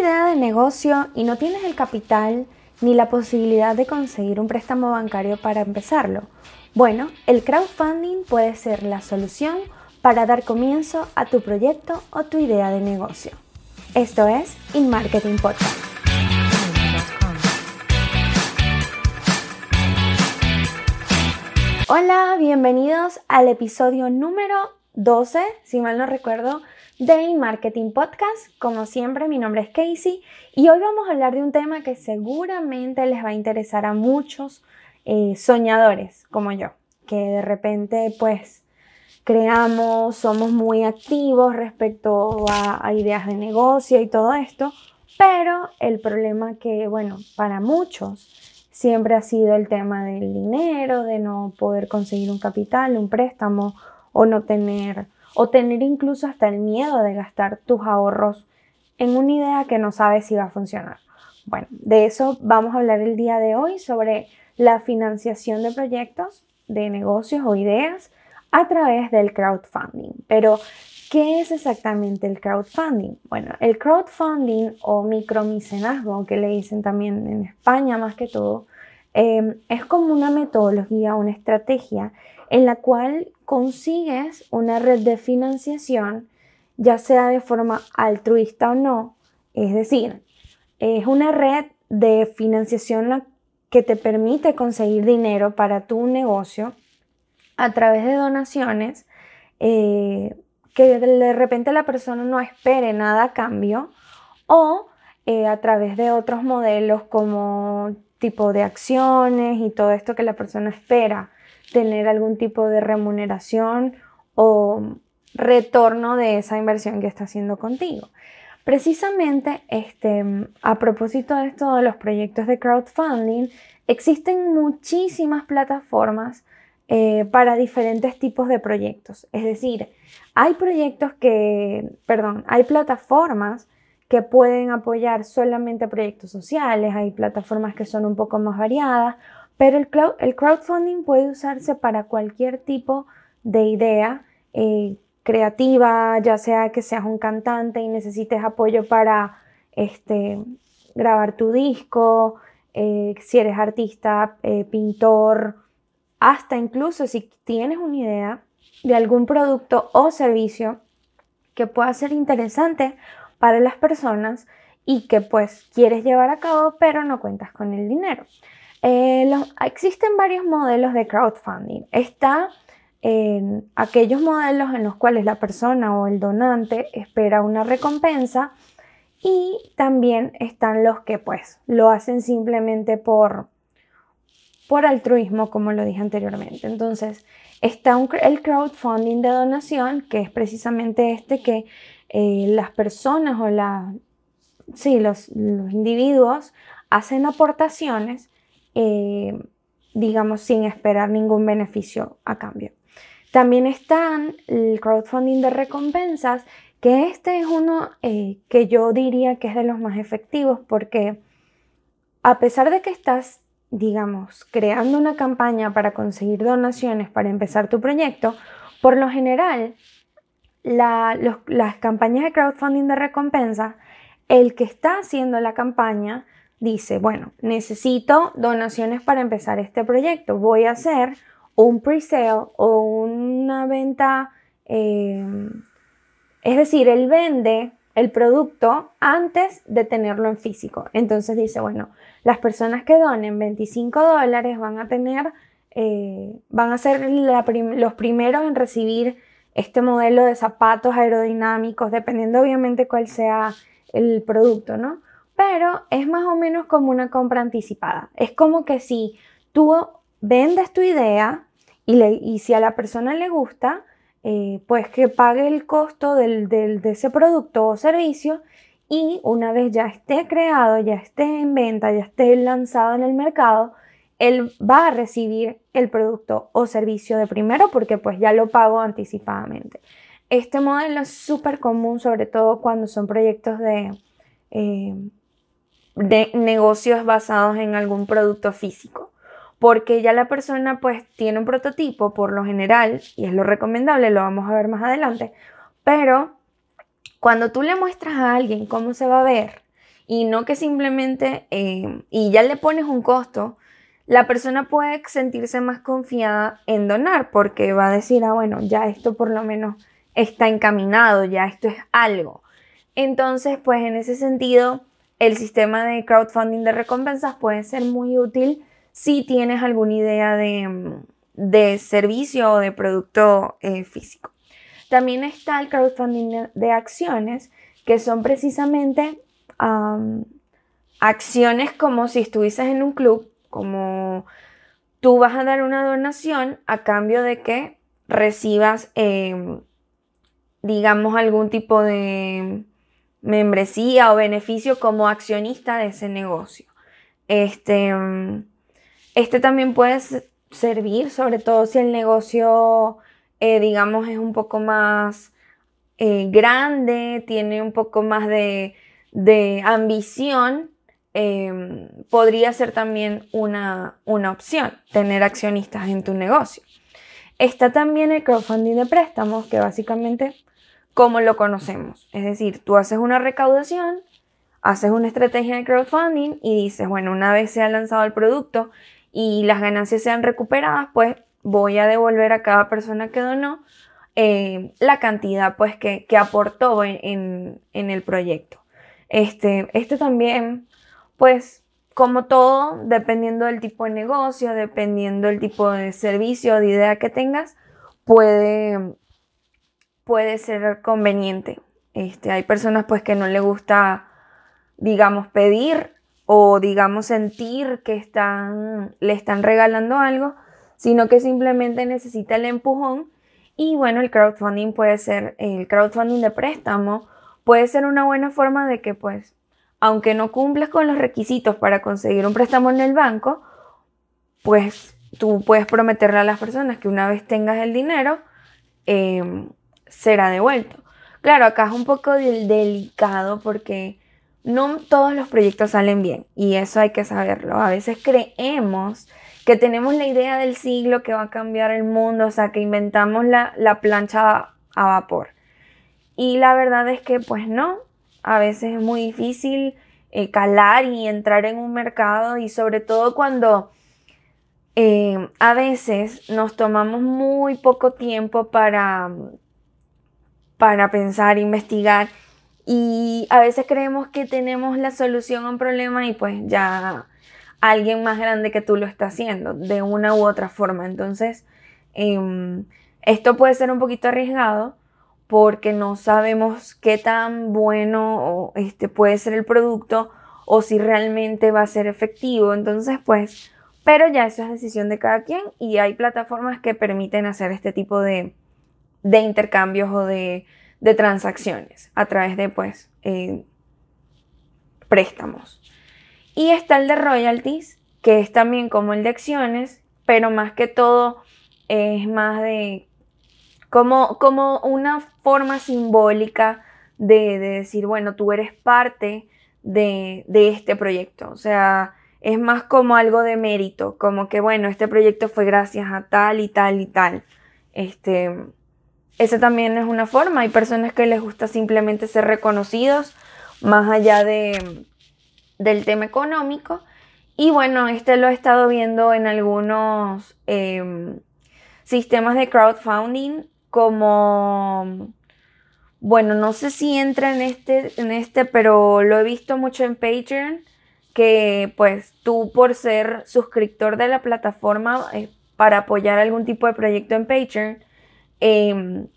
idea de negocio y no tienes el capital ni la posibilidad de conseguir un préstamo bancario para empezarlo? Bueno, el crowdfunding puede ser la solución para dar comienzo a tu proyecto o tu idea de negocio. Esto es InMarketing Podcast. Hola, bienvenidos al episodio número 12, si mal no recuerdo, de Marketing Podcast. Como siempre, mi nombre es Casey y hoy vamos a hablar de un tema que seguramente les va a interesar a muchos eh, soñadores como yo, que de repente pues creamos, somos muy activos respecto a, a ideas de negocio y todo esto, pero el problema que, bueno, para muchos siempre ha sido el tema del dinero, de no poder conseguir un capital, un préstamo o no tener o tener incluso hasta el miedo de gastar tus ahorros en una idea que no sabes si va a funcionar. Bueno, de eso vamos a hablar el día de hoy sobre la financiación de proyectos, de negocios o ideas a través del crowdfunding. Pero, ¿qué es exactamente el crowdfunding? Bueno, el crowdfunding o micromicenazgo, que le dicen también en España más que todo, eh, es como una metodología, una estrategia en la cual consigues una red de financiación, ya sea de forma altruista o no. Es decir, es una red de financiación que te permite conseguir dinero para tu negocio a través de donaciones eh, que de repente la persona no espere nada a cambio o eh, a través de otros modelos como tipo de acciones y todo esto que la persona espera tener algún tipo de remuneración o retorno de esa inversión que está haciendo contigo. Precisamente, este, a propósito de esto de los proyectos de crowdfunding, existen muchísimas plataformas eh, para diferentes tipos de proyectos. Es decir, hay proyectos que, perdón, hay plataformas que pueden apoyar solamente proyectos sociales, hay plataformas que son un poco más variadas, pero el, crowdfunding puede usarse para cualquier tipo de idea eh, creativa, ya sea que seas un cantante y necesites apoyo para este, grabar tu disco, eh, si eres artista, eh, pintor, hasta incluso si tienes una idea de algún producto o servicio que pueda ser interesante para las personas y que pues quieres llevar a cabo pero no cuentas con el dinero. Eh, existen varios modelos de crowdfunding. Está en aquellos modelos en los cuales la persona o el donante espera una recompensa y también están los que pues lo hacen simplemente por, por altruismo, como lo dije anteriormente. Entonces, está el crowdfunding de donación, que es precisamente este que eh, las personas o la, sí, los, los individuos hacen aportaciones eh, digamos, sin esperar ningún beneficio a cambio. También están el crowdfunding de recompensas, que este es uno eh, que yo diría que es de los más efectivos porque a pesar de que estás, digamos, creando una campaña para conseguir donaciones para empezar tu proyecto, por lo general, las campañas de crowdfunding de recompensa, el que está haciendo la campaña dice, bueno, necesito donaciones para empezar este proyecto. Voy a hacer un pre-sale o una venta, eh, es decir, él vende el producto antes de tenerlo en físico. Entonces dice, bueno, las personas que donen 25 dólares van a tener, eh, van a ser los primeros en recibir este modelo de zapatos aerodinámicos, dependiendo obviamente cuál sea el producto, ¿no? Pero es más o menos como una compra anticipada. Es como que si tú vendes tu idea y, si a la persona le gusta, eh, pues que pague el costo de ese producto o servicio y una vez ya esté creado, ya esté en venta, ya esté lanzado en el mercado, él va a recibir el producto o servicio de primero porque pues ya lo pago anticipadamente. Este modelo es súper común, sobre todo cuando son proyectos de, eh, de negocios basados en algún producto físico. Porque ya la persona pues tiene un prototipo por lo general y es lo recomendable, lo vamos a ver más adelante. Pero cuando tú le muestras a alguien cómo se va a ver y no que simplemente, eh, y ya le pones un costo, la persona puede sentirse más confiada en donar porque va a decir, ah, bueno, ya esto por lo menos está encaminado, ya esto es algo. Entonces, pues en ese sentido, el sistema de crowdfunding de recompensas puede ser muy útil si tienes alguna idea de, servicio o de producto eh, físico. También está el crowdfunding de acciones, que son precisamente acciones como si estuvieses en un club, como tú vas a dar una donación a cambio de que recibas, em, digamos, algún tipo de membresía o beneficio como accionista de ese negocio. Este, este también puede servir, sobre todo si el negocio, eh, digamos, es un poco más eh, grande, tiene un poco más de, ambición, em, podría ser también una, una opción, tener accionistas en tu negocio. Está también el crowdfunding de préstamos, que básicamente como lo conocemos. Es decir, tú haces una recaudación, haces una estrategia de crowdfunding y dices, bueno, una vez se ha lanzado el producto y las ganancias sean recuperadas, pues voy a devolver a cada persona que donó eh, la cantidad pues que, aportó en, el proyecto. Este, este también, pues como todo, dependiendo del tipo de negocio, dependiendo del tipo de servicio o de idea que tengas, puede puede ser conveniente. Este, hay personas pues que no le gusta, digamos, pedir o digamos sentir que están, le están regalando algo, sino que simplemente necesita el empujón. Y bueno, el crowdfunding puede ser, el crowdfunding de préstamo puede ser una buena forma de que pues, aunque no cumplas con los requisitos para conseguir un préstamo en el banco, pues tú puedes prometerle a las personas que una vez tengas el dinero, eh, será devuelto. Claro, acá es un poco delicado porque no todos los proyectos salen bien y eso hay que saberlo. A veces creemos que tenemos la idea del siglo que va a cambiar el mundo, o sea, que inventamos la, plancha a vapor. Y la verdad es que pues no, a veces es muy difícil eh, calar y entrar en un mercado y sobre todo cuando eh, a veces nos tomamos muy poco tiempo para para pensar, investigar y a veces creemos que tenemos la solución a un problema y pues ya alguien más grande que tú lo está haciendo de una u otra forma. Entonces, em, esto puede ser un poquito arriesgado porque no sabemos qué tan bueno este, puede ser el producto o si realmente va a ser efectivo. Entonces, pues, pero ya eso es decisión de cada quien y hay plataformas que permiten hacer este tipo de, de intercambios o de, transacciones a través de pues eh, préstamos. Y está el de royalties, que es también como el de acciones, pero más que todo es más de como, como una forma simbólica de, decir, bueno, tú eres parte de, de este proyecto. O sea, es más como algo de mérito, como que, bueno, este proyecto fue gracias a tal y tal y tal. Este, esa también es una forma. Hay personas que les gusta simplemente ser reconocidos más allá de, del tema económico. Y bueno, este lo he estado viendo en algunos em, sistemas de crowdfunding como, bueno, no sé si entra en este, en este, pero lo he visto mucho en Patreon, que pues tú por ser suscriptor de la plataforma eh, para apoyar algún tipo de proyecto en Patreon, Em,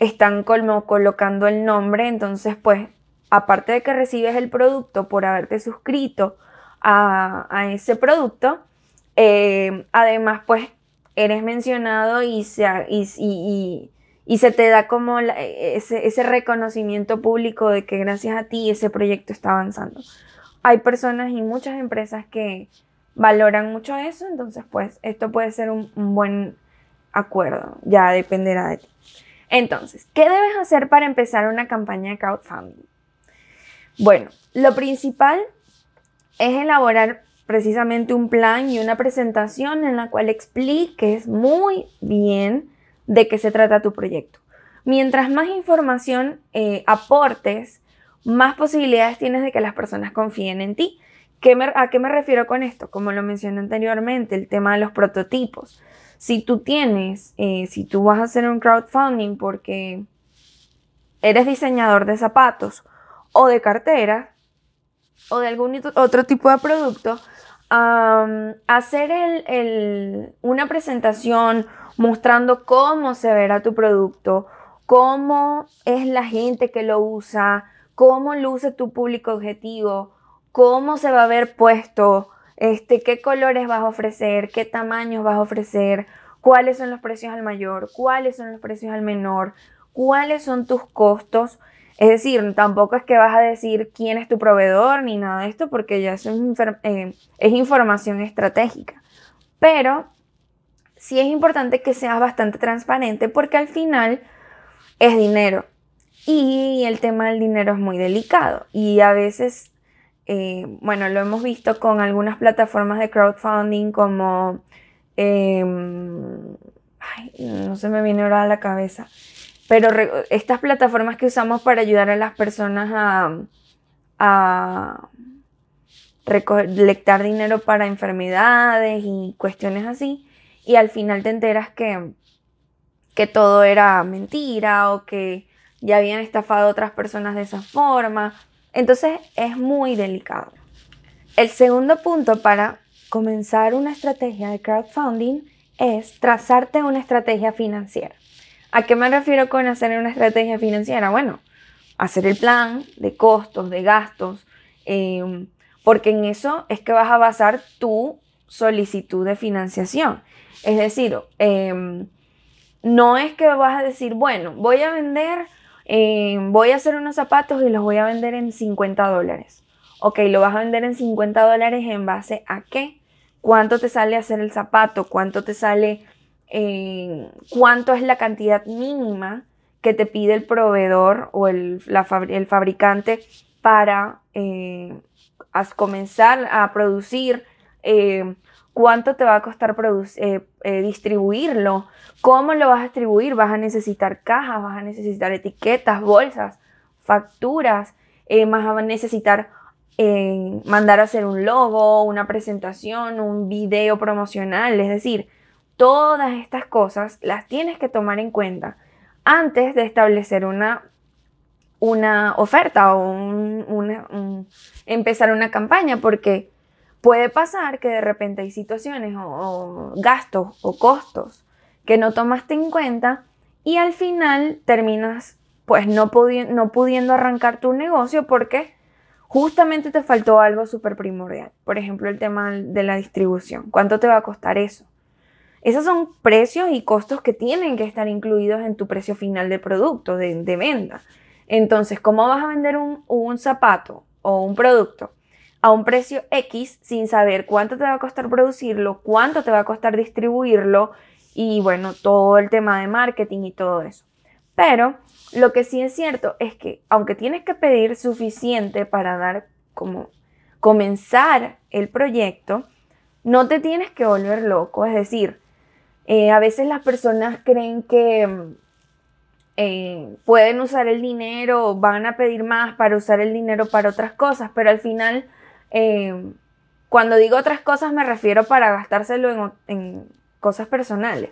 están como colocando el nombre, entonces pues aparte de que recibes el producto por haberte suscrito a, ese producto, em, además pues eres mencionado y se, y, y, se te da como ese, ese, reconocimiento público de que gracias a ti ese proyecto está avanzando. Hay personas y muchas empresas que valoran mucho eso, entonces pues esto puede ser un buen acuerdo, ya dependerá de ti. Entonces, ¿qué debes hacer para empezar una campaña de crowdfunding? Bueno, lo principal es elaborar precisamente un plan y una presentación en la cual expliques muy bien de qué se trata tu proyecto. Mientras más información eh, aportes, más posibilidades tienes de que las personas confíen en ti. ¿Qué ¿A qué me refiero con esto? Como lo mencioné anteriormente, el tema de los prototipos. Si tú tienes, eh, si tú vas a hacer un crowdfunding porque eres diseñador de zapatos o de cartera o de algún otro tipo de producto, hacer una presentación mostrando cómo se verá tu producto, cómo es la gente que lo usa, cómo luce tu público objetivo, cómo se va a ver puesto, este, qué colores vas a ofrecer, qué tamaños vas a ofrecer, cuáles son los precios al mayor, cuáles son los precios al menor, cuáles son tus costos. Es decir, tampoco es que vas a decir quién es tu proveedor ni nada de esto porque ya es, eh, es información estratégica. Pero sí es importante que seas bastante transparente porque al final es dinero. Y el tema del dinero es muy delicado y a veces, eh, bueno, lo hemos visto con algunas plataformas de crowdfunding como, em, no se me viene ahora a la cabeza, pero estas plataformas que usamos para ayudar a las personas a, a recolectar dinero para enfermedades y cuestiones así, y al final te enteras que, que todo era mentira o que ya habían estafado a otras personas de esa forma. Entonces es muy delicado. El segundo punto para comenzar una estrategia de crowdfunding es trazarte una estrategia financiera. ¿A qué me refiero con hacer una estrategia financiera? Bueno, hacer el plan de costos, de gastos, em, porque en eso es que vas a basar tu solicitud de financiación. Es decir, em, no es que vas a decir, bueno, voy a vender eh, voy a hacer unos zapatos y los voy a vender en 50 dólares. Ok, lo vas a vender en 50 dólares en base a qué? ¿Cuánto te sale hacer el zapato? ¿Cuánto te sale? Eh, ¿Cuánto es la cantidad mínima que te pide el proveedor o el, fabricante para eh, comenzar a producir? ¿Cuánto te va a costar distribuirlo? ¿Cómo lo vas a distribuir? Vas a necesitar cajas, vas a necesitar etiquetas, bolsas, facturas, eh, vas a necesitar eh, mandar a hacer un logo, una presentación, un video promocional, es decir, todas estas cosas las tienes que tomar en cuenta antes de establecer una, una oferta o empezar una campaña, porque puede pasar que de repente hay situaciones o gastos o costos que no tomaste en cuenta y al final terminas pues no, pudiendo arrancar tu negocio porque justamente te faltó algo súper primordial. Por ejemplo, el tema de la distribución. ¿Cuánto te va a costar eso? Esos son precios y costos que tienen que estar incluidos en tu precio final de producto, de, venta. Entonces, ¿cómo vas a vender un, un zapato o un producto a un precio X sin saber cuánto te va a costar producirlo, cuánto te va a costar distribuirlo y bueno, todo el tema de marketing y todo eso. Pero lo que sí es cierto es que aunque tienes que pedir suficiente para dar como comenzar el proyecto, no te tienes que volver loco. Es decir, eh, a veces las personas creen que eh, pueden usar el dinero, van a pedir más para usar el dinero para otras cosas, pero al final, eh, cuando digo otras cosas me refiero para gastárselo en cosas personales.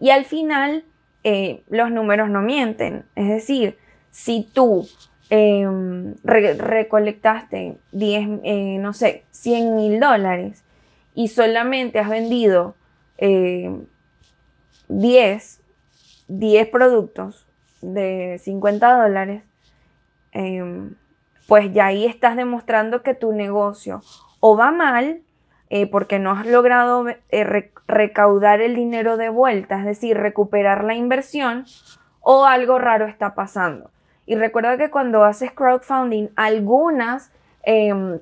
Y al final, eh, los números no mienten. Es decir, si tú em, recolectaste 10, eh, no sé, 100 mil dólares y solamente has vendido 10, eh, 10 productos de 50 dólares, em, pues ya ahí estás demostrando que tu negocio o va mal eh, porque no has logrado eh, recaudar el dinero de vuelta, es decir, recuperar la inversión, o algo raro está pasando. Y recuerda que cuando haces crowdfunding, algunas em,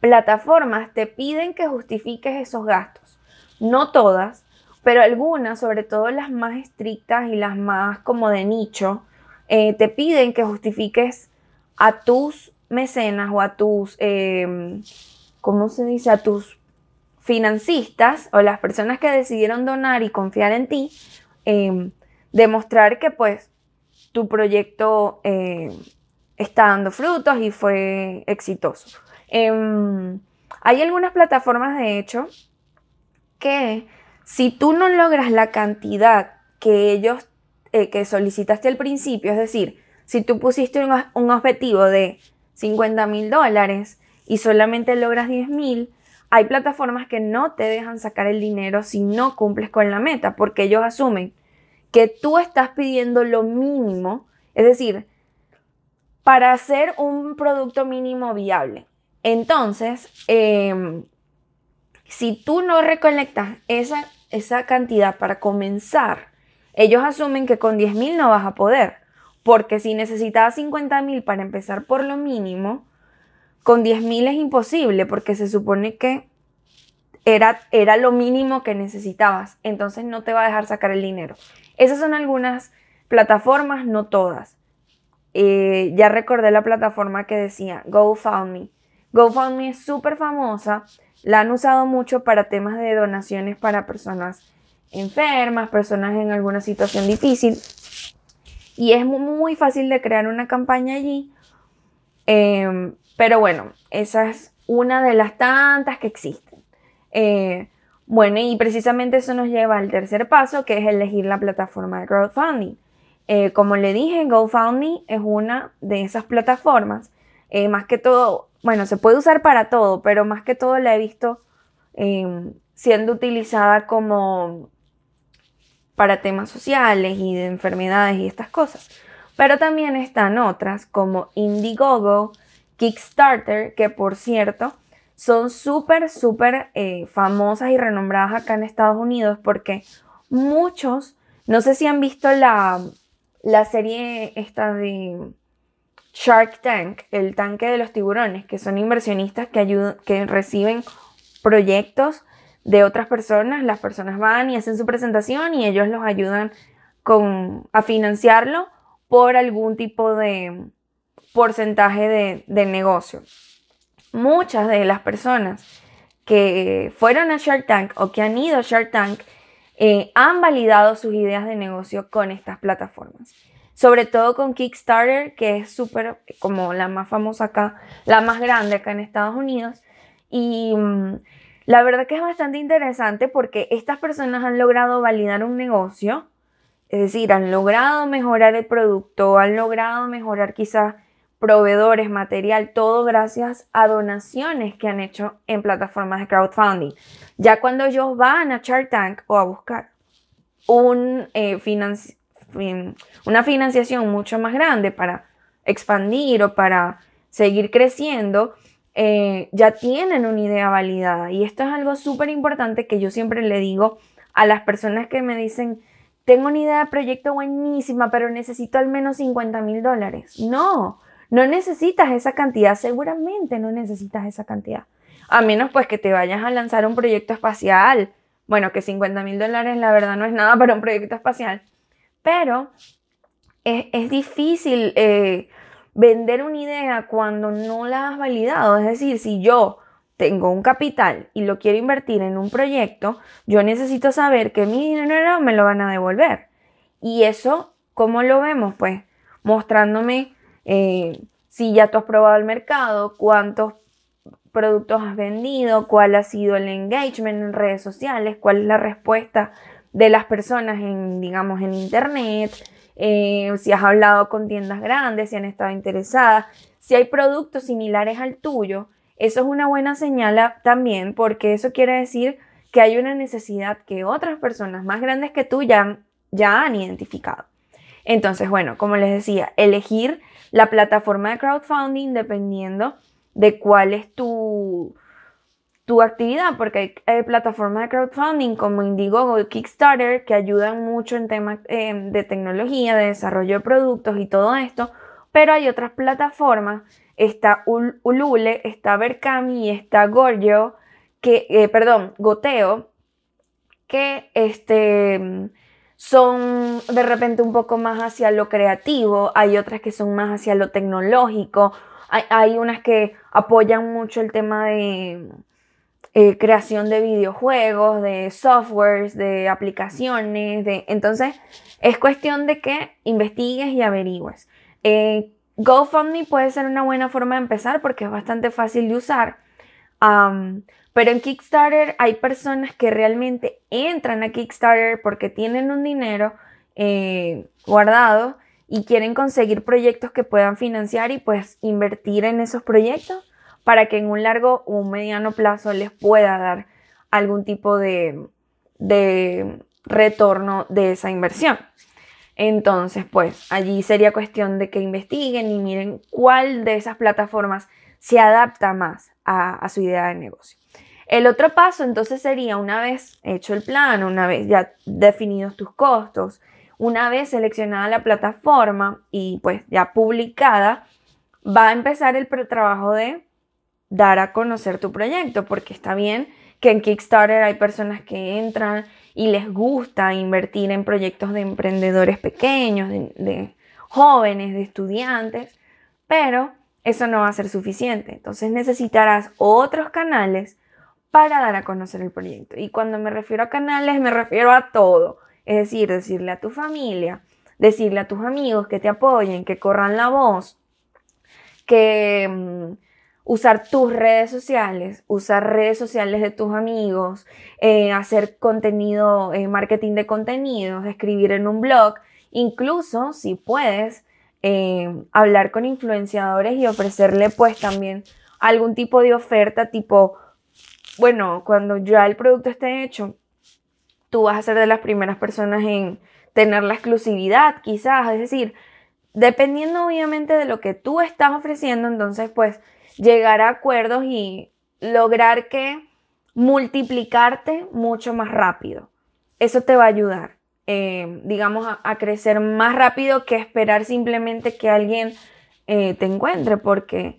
plataformas te piden que justifiques esos gastos. No todas, pero algunas, sobre todo las más estrictas y las más como de nicho, eh, te piden que justifiques a tus mecenas o a tus, em, ¿cómo se dice? A tus financistas o las personas que decidieron donar y confiar en ti, em, demostrar que pues tu proyecto eh, está dando frutos y fue exitoso. Em, hay algunas plataformas, de hecho, que si tú no logras la cantidad que ellos, eh, que solicitaste al principio, es decir, si tú pusiste un, objetivo de 50 mil dólares y solamente logras 10 mil, hay plataformas que no te dejan sacar el dinero si no cumples con la meta, porque ellos asumen que tú estás pidiendo lo mínimo, es decir, para hacer un producto mínimo viable. Entonces, em, si tú no recolectas esa, esa cantidad para comenzar, ellos asumen que con 10 mil no vas a poder, porque si necesitabas 50 mil para empezar por lo mínimo, con 10 mil es imposible, porque se supone que era, era lo mínimo que necesitabas, entonces no te va a dejar sacar el dinero. Esas son algunas plataformas, no todas. Eh, ya recordé la plataforma que decía GoFundMe. GoFundMe es súper famosa, la han usado mucho para temas de donaciones para personas enfermas, personas en alguna situación difícil. Y es muy fácil de crear una campaña allí. Em, pero bueno, esa es una de las tantas que existen. Eh, bueno, y precisamente eso nos lleva al tercer paso, que es elegir la plataforma de crowdfunding. Eh, como le dije, GoFundMe es una de esas plataformas. Eh, más que todo, bueno, se puede usar para todo, pero más que todo la he visto em, siendo utilizada como para temas sociales y de enfermedades y estas cosas. Pero también están otras como Indiegogo, Kickstarter, que por cierto, son súper, súper eh, famosas y renombradas acá en Estados Unidos porque muchos, no sé si han visto la, la serie esta de Shark Tank, el tanque de los tiburones, que son inversionistas que, ayudan, que reciben proyectos de otras personas, las personas van y hacen su presentación y ellos los ayudan con, a financiarlo por algún tipo de porcentaje de, de negocio muchas de las personas que fueron a Shark Tank o que han ido a Shark Tank eh, han validado sus ideas de negocio con estas plataformas. Sobre todo con Kickstarter, que es súper como la más famosa acá, la más grande acá en Estados Unidos. Y mm, la verdad que es bastante interesante porque estas personas han logrado validar un negocio, es decir, han logrado mejorar el producto, han logrado mejorar quizás proveedores, material, todo gracias a donaciones que han hecho en plataformas de crowdfunding. Ya cuando ellos van a Shark Tank o a buscar eh, una financiación mucho más grande para expandir o para seguir creciendo, eh, ya tienen una idea validada. Y esto es algo súper importante que yo siempre le digo a las personas que me dicen, tengo una idea de proyecto buenísima, pero necesito al menos 50 mil dólares. No, no necesitas esa cantidad, seguramente no necesitas esa cantidad. A menos pues que te vayas a lanzar un proyecto espacial. Bueno, que 50 mil dólares la verdad no es nada para un proyecto espacial. Pero es, difícil eh, vender una idea cuando no la has validado. Es decir, si yo tengo un capital y lo quiero invertir en un proyecto, yo necesito saber que mi dinero me lo van a devolver. Y eso, ¿cómo lo vemos? Pues mostrándome eh, si ya tú has probado el mercado, cuántos productos has vendido, cuál ha sido el engagement en redes sociales, cuál es la respuesta de las personas en, digamos, en internet, eh, si has hablado con tiendas grandes, si han estado interesadas, si hay productos similares al tuyo, eso es una buena señal también porque eso quiere decir que hay una necesidad que otras personas más grandes que tú ya, ya han identificado. Entonces, bueno, como les decía, elegir la plataforma de crowdfunding dependiendo de cuál es tu, tu actividad, porque hay, plataformas de crowdfunding como Indiegogo y Kickstarter que ayudan mucho en temas em, de tecnología, de desarrollo de productos y todo esto, pero hay otras plataformas, está Ulule, está Berkami y está Gorgio, que, eh, perdón, Goteo, que este son de repente un poco más hacia lo creativo, hay otras que son más hacia lo tecnológico, hay, unas que apoyan mucho el tema de eh, creación de videojuegos, de softwares, de aplicaciones, de... entonces es cuestión de que investigues y averigües. Eh, GoFundMe puede ser una buena forma de empezar porque es bastante fácil de usar. pero en Kickstarter hay personas que realmente entran a Kickstarter porque tienen un dinero eh, guardado y quieren conseguir proyectos que puedan financiar y pues invertir en esos proyectos para que en un largo o un mediano plazo les pueda dar algún tipo de, de retorno de esa inversión. Entonces, pues allí sería cuestión de que investiguen y miren cuál de esas plataformas se adapta más a, su idea de negocio. El otro paso entonces sería una vez hecho el plan, una vez ya definidos tus costos, una vez seleccionada la plataforma y pues ya publicada, va a empezar el trabajo de dar a conocer tu proyecto, porque está bien que en Kickstarter hay personas que entran y les gusta invertir en proyectos de emprendedores pequeños, de, jóvenes, de estudiantes, pero eso no va a ser suficiente. Entonces necesitarás otros canales para dar a conocer el proyecto. Y cuando me refiero a canales, me refiero a todo. Es decir, decirle a tu familia, decirle a tus amigos que te apoyen, que corran la voz, que mm, usar tus redes sociales, usar redes sociales de tus amigos, eh, hacer contenido, eh, marketing de contenidos, escribir en un blog, incluso si puedes eh, hablar con influenciadores y ofrecerle pues también algún tipo de oferta tipo, bueno, cuando ya el producto esté hecho, tú vas a ser de las primeras personas en tener la exclusividad quizás, es decir, dependiendo obviamente de lo que tú estás ofreciendo, entonces pues llegar a acuerdos y lograr que multiplicarte mucho más rápido. Eso te va a ayudar, eh, digamos, a, crecer más rápido que esperar simplemente que alguien eh, te encuentre, porque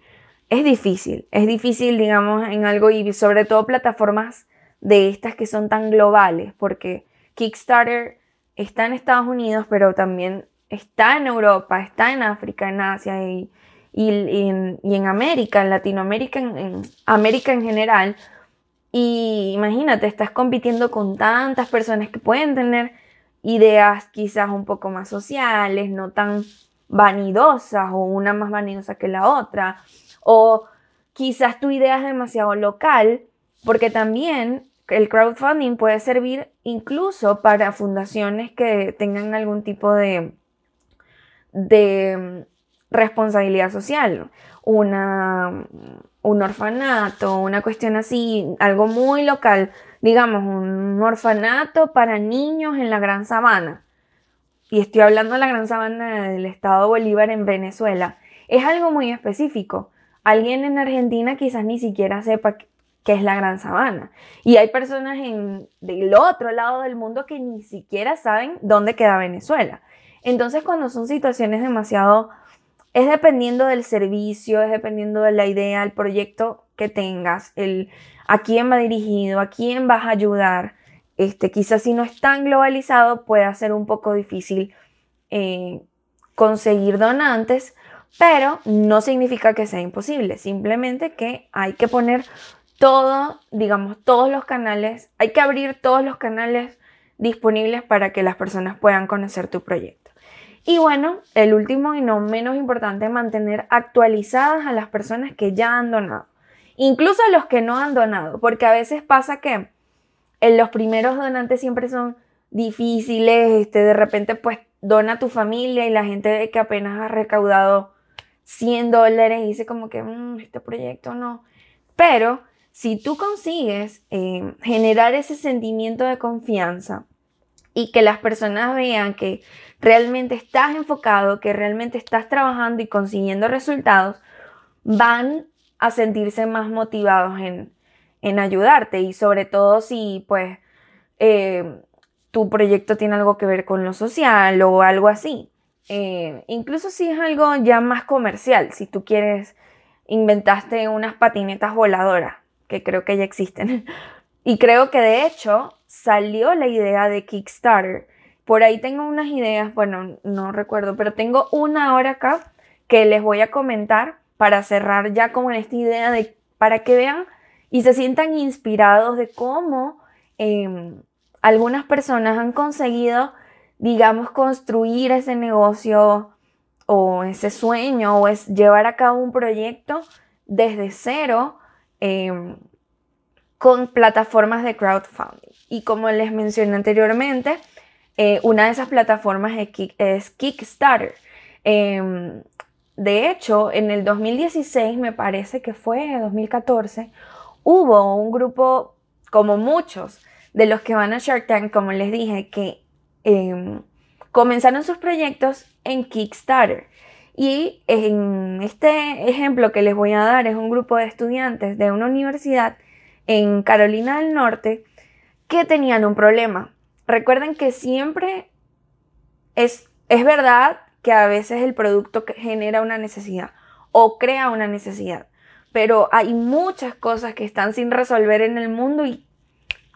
es difícil, es difícil, digamos, en algo y sobre todo plataformas de estas que son tan globales, porque Kickstarter está en Estados Unidos, pero también está en Europa, está en África, en Asia y y, en, América, en Latinoamérica, en, América en general. Y imagínate, estás compitiendo con tantas personas que pueden tener ideas quizás un poco más sociales, no tan vanidosas o una más vanidosa que la otra. O quizás tu idea es demasiado local, porque también el crowdfunding puede servir incluso para fundaciones que tengan algún tipo de, de responsabilidad social, una, un orfanato, una cuestión así, algo muy local, digamos, un orfanato para niños en la Gran Sabana. Y estoy hablando de la Gran Sabana del Estado Bolívar en Venezuela. Es algo muy específico. Alguien en Argentina quizás ni siquiera sepa qué es la Gran Sabana. Y hay personas en, del otro lado del mundo que ni siquiera saben dónde queda Venezuela. Entonces, cuando son situaciones demasiado es dependiendo del servicio, es dependiendo de la idea, el proyecto que tengas, el a quién va dirigido, a quién vas a ayudar. Este, quizás si no es tan globalizado puede ser un poco difícil eh, conseguir donantes, pero no significa que sea imposible, simplemente que hay que poner todo, digamos, todos los canales, hay que abrir todos los canales disponibles para que las personas puedan conocer tu proyecto. Y bueno, el último y no menos importante, mantener actualizadas a las personas que ya han donado. Incluso a los que no han donado, porque a veces pasa que en los primeros donantes siempre son difíciles, este, de repente pues dona tu familia y la gente ve que apenas ha recaudado 100 dólares y dice como que mm, este proyecto no. Pero si tú consigues eh, generar ese sentimiento de confianza y que las personas vean que realmente estás enfocado, que realmente estás trabajando y consiguiendo resultados, van a sentirse más motivados en, ayudarte y sobre todo si pues eh, tu proyecto tiene algo que ver con lo social o algo así. Eh, incluso si es algo ya más comercial, si tú quieres, inventaste unas patinetas voladoras, que creo que ya existen. Y creo que de hecho salió la idea de Kickstarter por ahí tengo unas ideas, bueno, no recuerdo, pero tengo una hora acá que les voy a comentar para cerrar ya como en esta idea de, para que vean y se sientan inspirados de cómo em, algunas personas han conseguido, digamos, construir ese negocio o ese sueño o es llevar a cabo un proyecto desde cero em, con plataformas de crowdfunding. Y como les mencioné anteriormente, eh, una de esas plataformas es, Kickstarter. Em, de hecho, en el 2016, me parece que fue 2014, hubo un grupo, como muchos de los que van a Shark Tank, como les dije, que em, comenzaron sus proyectos en Kickstarter. Y en este ejemplo que les voy a dar es un grupo de estudiantes de una universidad en Carolina del Norte que tenían un problema. Recuerden que siempre es, es verdad que a veces el producto genera una necesidad o crea una necesidad, pero hay muchas cosas que están sin resolver en el mundo y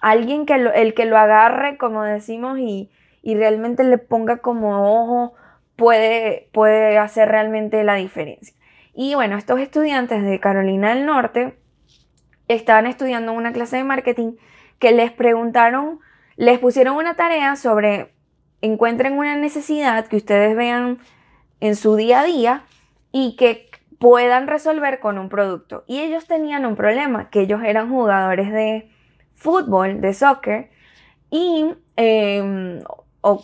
alguien que el que lo agarre, como decimos, y, y realmente le ponga como ojo, puede, puede hacer realmente la diferencia. Y bueno, estos estudiantes de Carolina del Norte estaban estudiando una clase de marketing que les preguntaron, les pusieron una tarea sobre encuentren una necesidad que ustedes vean en su día a día y que puedan resolver con un producto. Y ellos tenían un problema, que ellos eran jugadores de fútbol, de soccer, y, em,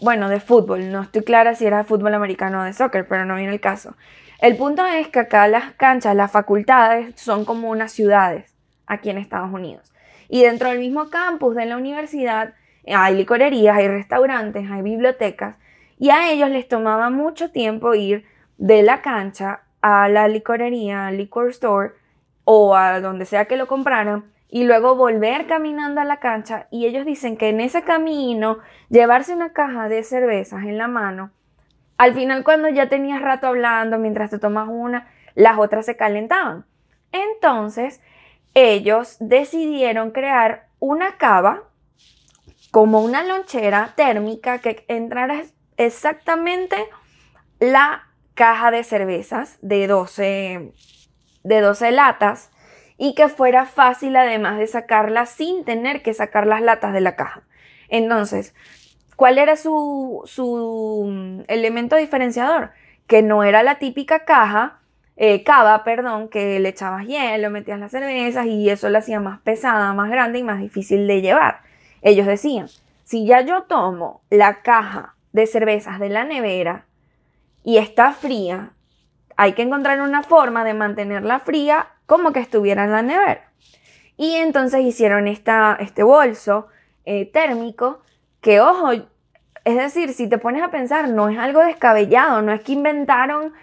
bueno, de fútbol, no estoy clara si era fútbol americano o de soccer, pero no viene el caso. El punto es que acá las canchas, las facultades son como unas ciudades aquí en Estados Unidos. Y dentro del mismo campus de la universidad hay licorerías, hay restaurantes, hay bibliotecas, y a ellos les tomaba mucho tiempo ir de la cancha a la licorería, al liquor store o a donde sea que lo compraran y luego volver caminando a la cancha y ellos dicen que en ese camino llevarse una caja de cervezas en la mano, al final cuando ya tenías rato hablando mientras te tomas una, las otras se calentaban. Entonces, ellos decidieron crear una cava como una lonchera térmica que entrara exactamente la caja de cervezas de 12, de 12 latas y que fuera fácil además de sacarlas sin tener que sacar las latas de la caja. Entonces, ¿cuál era su, su mm, elemento diferenciador? Que no era la típica caja, eh, cava, perdón, que le echabas hielo, metías las cervezas y eso la hacía más pesada, más grande y más difícil de llevar. Ellos decían, si ya yo tomo la caja de cervezas de la nevera y está fría, hay que encontrar una forma de mantenerla fría como que estuviera en la nevera. Y entonces hicieron esta, este bolso eh, térmico que, ojo, es decir, si te pones a pensar, no es algo descabellado, no es que inventaron,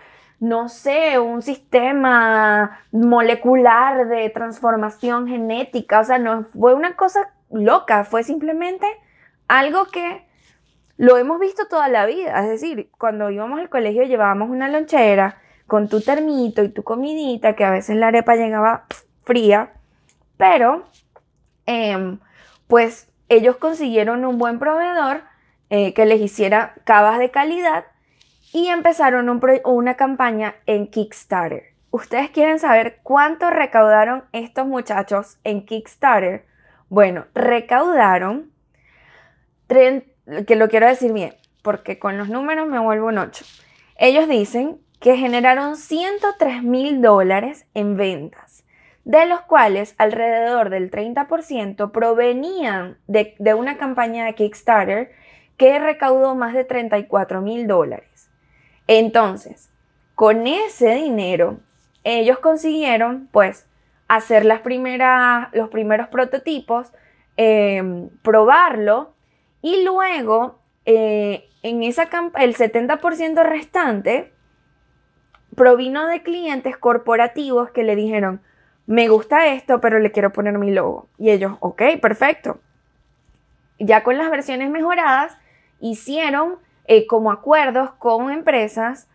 no sé, un sistema molecular de transformación genética, o sea, no fue una cosa loca, fue simplemente algo que lo hemos visto toda la vida, es decir, cuando íbamos al colegio llevábamos una lonchera con tu termito y tu comidita, que a veces la arepa llegaba fría, pero em, pues ellos consiguieron un buen proveedor eh, que les hiciera cavas de calidad y empezaron una campaña en Kickstarter. ¿Ustedes quieren saber cuánto recaudaron estos muchachos en Kickstarter? Bueno, recaudaron, que lo quiero decir bien, porque con los números me vuelvo un 8. Ellos dicen que generaron 103 mil dólares en ventas, de los cuales alrededor del 30% provenían de, una campaña de Kickstarter que recaudó más de 34 mil dólares. Entonces, con ese dinero, ellos consiguieron, pues, hacer las primeras, los primeros prototipos, em, probarlo y luego eh, en esa el 70% restante provino de clientes corporativos que le dijeron, me gusta esto, pero le quiero poner mi logo. Y ellos, ok, perfecto. Ya con las versiones mejoradas, hicieron eh, como acuerdos con empresas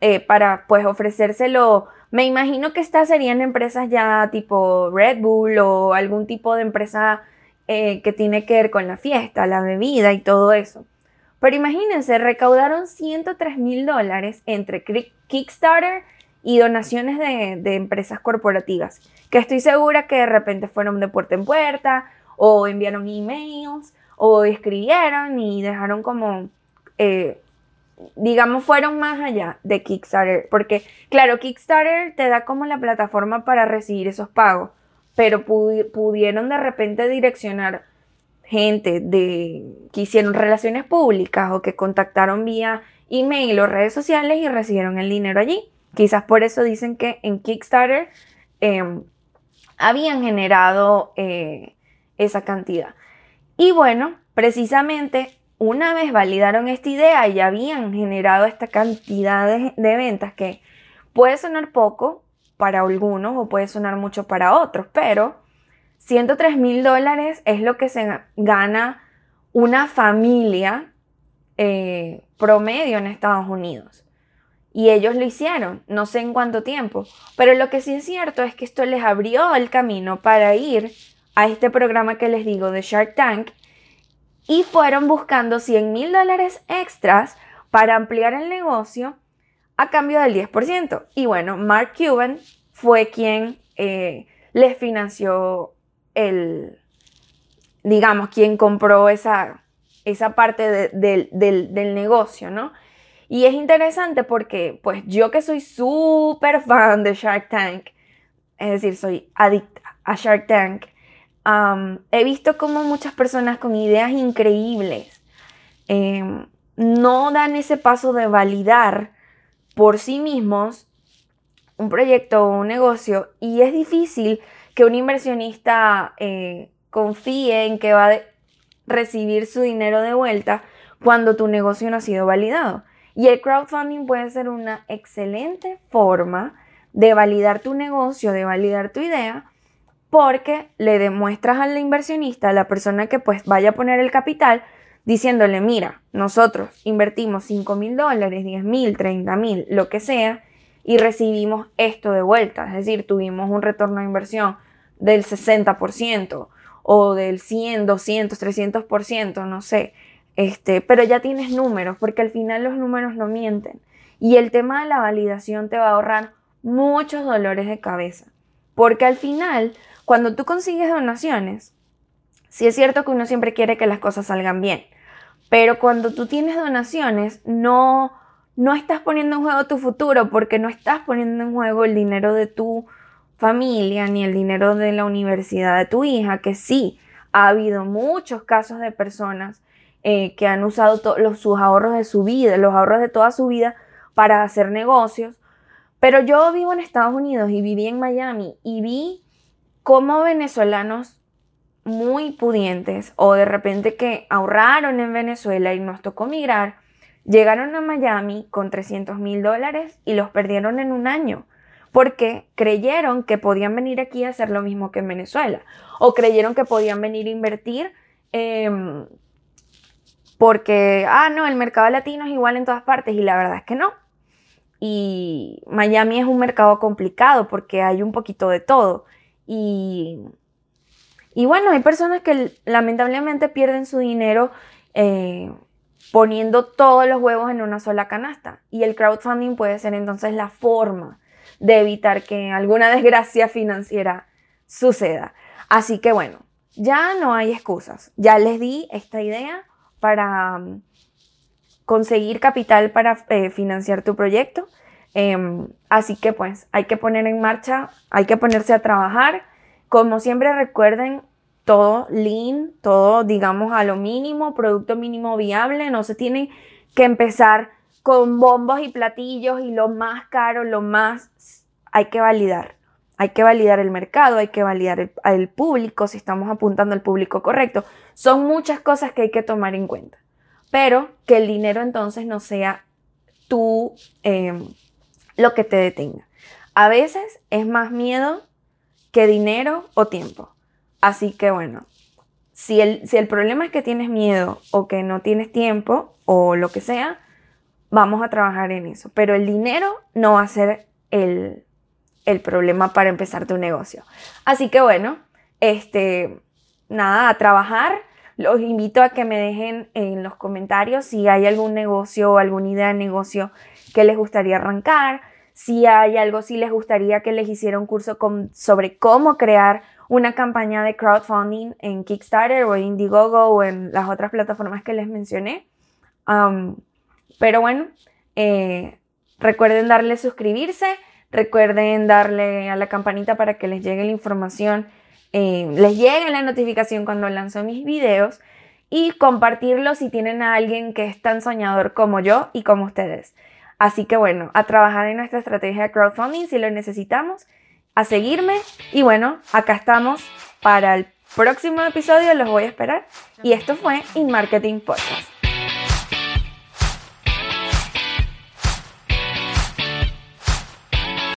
eh, para pues ofrecérselo. Me imagino que estas serían empresas ya tipo Red Bull o algún tipo de empresa eh, que tiene que ver con la fiesta, la bebida y todo eso. Pero imagínense, recaudaron 103 mil dólares entre Kickstarter y donaciones de, empresas corporativas, que estoy segura que de repente fueron de puerta en puerta o enviaron emails o escribieron y dejaron como eh, digamos, fueron más allá de Kickstarter, porque claro, Kickstarter te da como la plataforma para recibir esos pagos, pero pudieron de repente direccionar gente de, que hicieron relaciones públicas o que contactaron vía email o redes sociales y recibieron el dinero allí. Quizás por eso dicen que en Kickstarter em, habían generado eh, esa cantidad. Y bueno, precisamente una vez validaron esta idea y habían generado esta cantidad de, de ventas que puede sonar poco para algunos o puede sonar mucho para otros, pero 103 mil dólares es lo que se gana una familia eh, promedio en Estados Unidos. Y ellos lo hicieron, no sé en cuánto tiempo. Pero lo que sí es cierto es que esto les abrió el camino para ir a este programa que les digo de Shark Tank y fueron buscando 100 mil dólares extras para ampliar el negocio a cambio del 10%. Y bueno, Mark Cuban fue quien eh, les financió el, digamos, quien compró esa, esa parte del, del negocio, ¿no? Y es interesante porque, pues yo que soy súper fan de Shark Tank, es decir, soy adicta a Shark Tank, he visto como muchas personas con ideas increíbles em, no dan ese paso de validar por sí mismos un proyecto o un negocio y es difícil que un inversionista eh, confíe en que va a recibir su dinero de vuelta cuando tu negocio no ha sido validado. Y el crowdfunding puede ser una excelente forma de validar tu negocio, de validar tu idea, porque le demuestras al inversionista, a la persona que pues vaya a poner el capital, diciéndole, mira, nosotros invertimos 5 mil dólares, 10 mil, 30 mil, lo que sea, y recibimos esto de vuelta. Es decir, tuvimos un retorno de inversión del 60% o del 100, 200, 300%, no sé. Este, pero ya tienes números, porque al final los números no mienten. Y el tema de la validación te va a ahorrar muchos dolores de cabeza. Porque al final, cuando tú consigues donaciones, sí es cierto que uno siempre quiere que las cosas salgan bien. Pero cuando tú tienes donaciones, no, no estás poniendo en juego tu futuro porque no estás poniendo en juego el dinero de tu familia ni el dinero de la universidad de tu hija, que sí, ha habido muchos casos de personas eh, que han usado los, sus ahorros de su vida, los ahorros de toda su vida para hacer negocios. Pero yo vivo en Estados Unidos y viví en Miami y vi cómo venezolanos muy pudientes o de repente que ahorraron en Venezuela y nos tocó migrar, Llegaron a Miami con 300 mil dólares y los perdieron en un año porque creyeron que podían venir aquí a hacer lo mismo que en Venezuela o creyeron que podían venir a invertir em, porque, ah, no, el mercado latino es igual en todas partes y la verdad es que no. Y Miami es un mercado complicado porque hay un poquito de todo. Y, bueno, hay personas que lamentablemente pierden su dinero eh, poniendo todos los huevos en una sola canasta. Y el crowdfunding puede ser entonces la forma de evitar que alguna desgracia financiera suceda. Así que bueno, ya no hay excusas. Ya les di esta idea para um, conseguir capital para eh, financiar tu proyecto. Em, así que pues hay que poner en marcha, hay que ponerse a trabajar. Como siempre recuerden, todo lean, todo digamos a lo mínimo, producto mínimo viable, no se tiene que empezar con bombos y platillos y lo más caro, lo más hay que validar. Hay que validar el mercado, hay que validar el, público, si estamos apuntando al público correcto. Son muchas cosas que hay que tomar en cuenta. Pero que el dinero entonces no sea tú em, lo que te detenga. A veces es más miedo que dinero o tiempo. Así que bueno, si el, si el problema es que tienes miedo o que no tienes tiempo o lo que sea, vamos a trabajar en eso. Pero el dinero no va a ser el, el problema para empezar tu negocio. Así que bueno, este, nada, a trabajar. Los invito a que me dejen en los comentarios si hay algún negocio o alguna idea de negocio que les gustaría arrancar, si hay algo, si les gustaría que les hiciera un curso sobre cómo crear una campaña de crowdfunding en Kickstarter o Indiegogo o en las otras plataformas que les mencioné. Pero bueno, eh, recuerden darle suscribirse, recuerden darle a la campanita para que les llegue la información, eh, les llegue la notificación cuando lanzo mis videos y compartirlo si tienen a alguien que es tan soñador como yo y como ustedes. Así que bueno, a trabajar en nuestra estrategia de crowdfunding si lo necesitamos, a seguirme y bueno, acá estamos para el próximo episodio, los voy a esperar. Y esto fue In Marketing Podcast.